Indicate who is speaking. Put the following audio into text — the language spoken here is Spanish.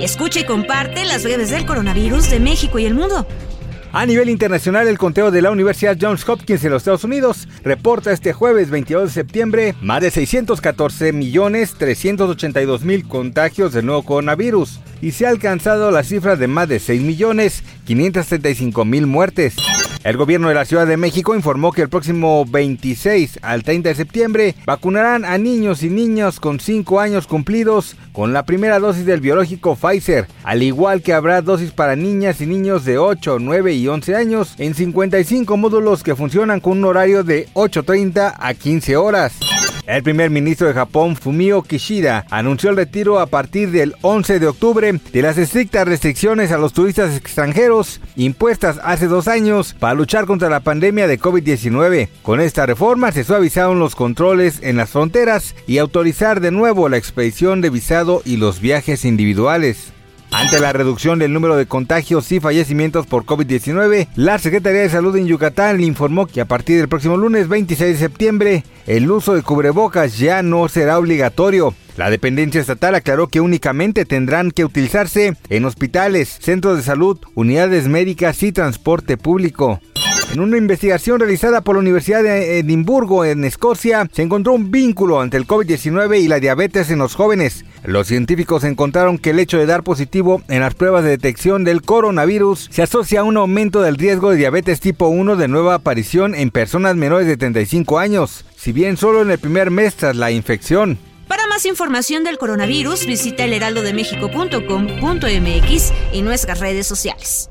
Speaker 1: Escucha y comparte las redes del coronavirus de México y el mundo.
Speaker 2: A nivel internacional, el conteo de la Universidad Johns Hopkins en los Estados Unidos reporta este jueves 22 de septiembre más de 614 millones 382 mil contagios del nuevo coronavirus y se ha alcanzado la cifra de más de 6 millones 535 mil muertes. El gobierno de la Ciudad de México informó que el próximo 26 al 30 de septiembre vacunarán a niños y niñas con 5 años cumplidos con la primera dosis del biológico Pfizer, al igual que habrá dosis para niñas y niños de 8, 9 y 11 años en 55 módulos que funcionan con un horario de 8.30 a 15 horas. El primer ministro de Japón, Fumio Kishida, anunció el retiro a partir del 11 de octubre de las estrictas restricciones a los turistas extranjeros impuestas hace dos años para luchar contra la pandemia de COVID-19. Con esta reforma se suavizaron los controles en las fronteras y autorizar de nuevo la expedición de visado y los viajes individuales. Ante la reducción del número de contagios y fallecimientos por COVID-19, la Secretaría de Salud en Yucatán le informó que a partir del próximo lunes 26 de septiembre, el uso de cubrebocas ya no será obligatorio. La dependencia estatal aclaró que únicamente tendrán que utilizarse en hospitales, centros de salud, unidades médicas y transporte público. En una investigación realizada por la Universidad de Edimburgo en Escocia, se encontró un vínculo entre el COVID-19 y la diabetes en los jóvenes. Los científicos encontraron que el hecho de dar positivo en las pruebas de detección del coronavirus se asocia a un aumento del riesgo de diabetes tipo 1 de nueva aparición en personas menores de 35 años, si bien solo en el primer mes tras la infección.
Speaker 1: Para más información del coronavirus, visita elheraldodemexico.com.mx y nuestras redes sociales.